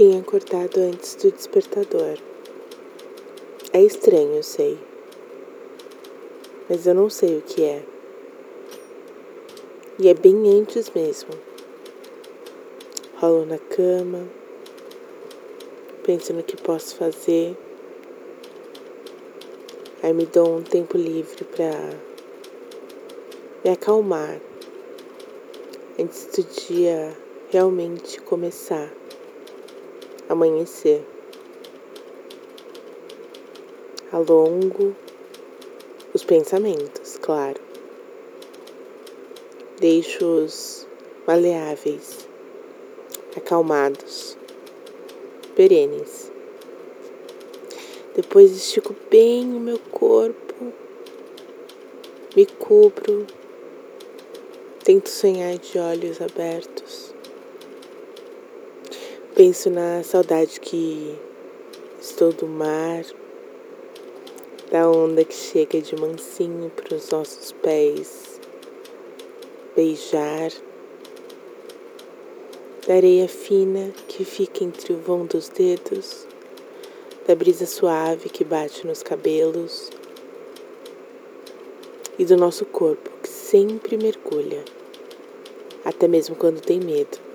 tenha acordado antes do despertador. É estranho, eu sei. Mas eu não sei o que é. E é bem antes mesmo. Rolo na cama, penso no que posso fazer. Aí me dou um tempo livre para me acalmar antes do dia realmente começar, amanhecer. Alongo os pensamentos, claro. Deixo-os maleáveis, acalmados, perenes. Depois estico bem o meu corpo, me cubro, tento sonhar de olhos abertos. Penso na saudade que estou do mar, da onda que chega de mansinho para os nossos pés, beijar, da areia fina que fica entre o vão dos dedos da brisa suave que bate nos cabelos e do nosso corpo que sempre mergulha, até mesmo quando tem medo.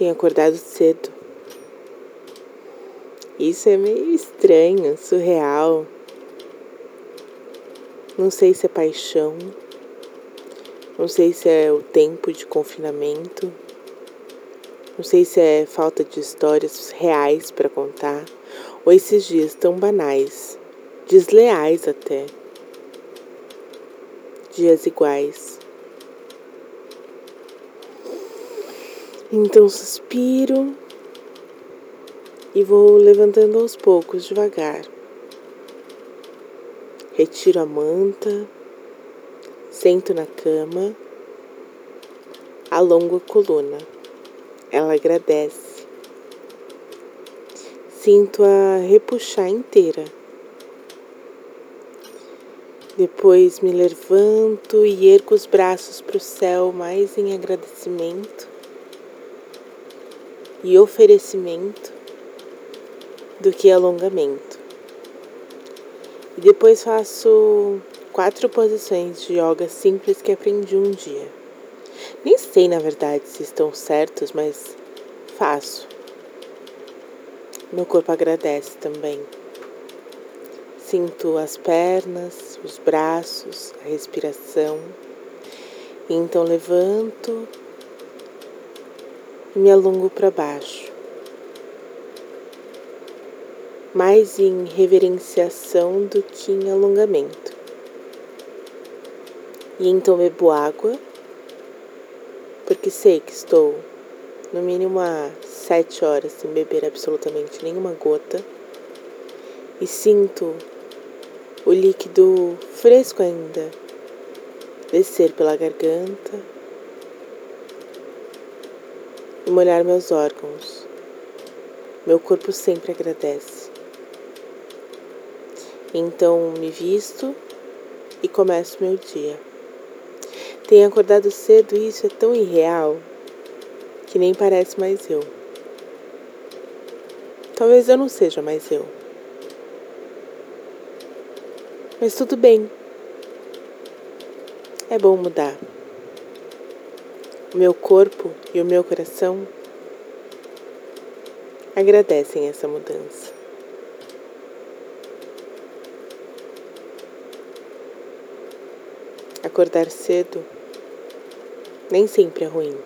Tenho acordado cedo. Isso é meio estranho, surreal. Não sei se é paixão, não sei se é o tempo de confinamento. Não sei se é falta de histórias reais para contar ou esses dias tão banais, desleais até. Dias iguais. Então suspiro e vou levantando aos poucos, devagar. Retiro a manta, sento na cama, alongo a coluna. Ela agradece. Sinto-a repuxar inteira. Depois me levanto e ergo os braços para o céu, mais em agradecimento e oferecimento do que alongamento. E depois faço quatro posições de yoga simples que aprendi um dia. Nem sei, na verdade, se estão certos, mas faço. Meu corpo agradece também. Sinto as pernas, os braços, a respiração. Então levanto me alongo para baixo. Mais em reverenciação do que em alongamento. E então bebo água porque sei que estou no mínimo há sete horas sem beber absolutamente nenhuma gota e sinto o líquido fresco ainda descer pela garganta e molhar meus órgãos. Meu corpo sempre agradece. Então me visto e começo meu dia. Tenho acordado cedo e isso é tão irreal que nem parece mais eu. Talvez eu não seja mais eu. Mas tudo bem. É bom mudar. O meu corpo e o meu coração agradecem essa mudança. Acordar cedo nem sempre é ruim.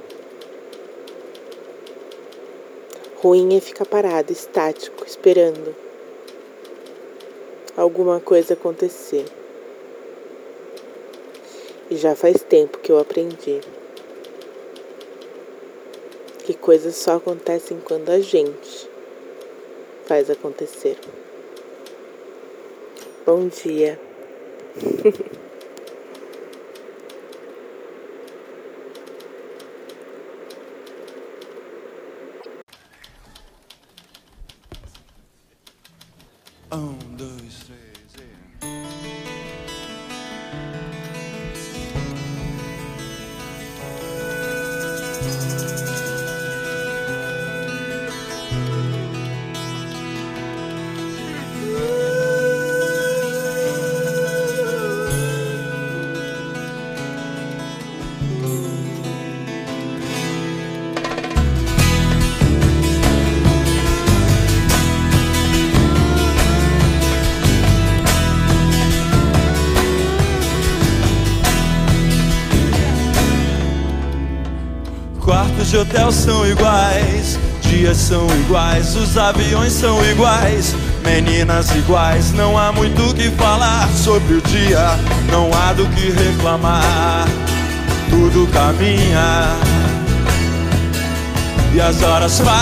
Ruim é ficar parado, estático, esperando alguma coisa acontecer. E já faz tempo que eu aprendi que coisas só acontecem quando a gente faz acontecer. Bom dia. Um, dois, três de hotel são iguais, dias são iguais, os aviões são iguais, meninas iguais. Não há muito o que falar sobre o dia, não há do que reclamar. Tudo caminha e as horas passam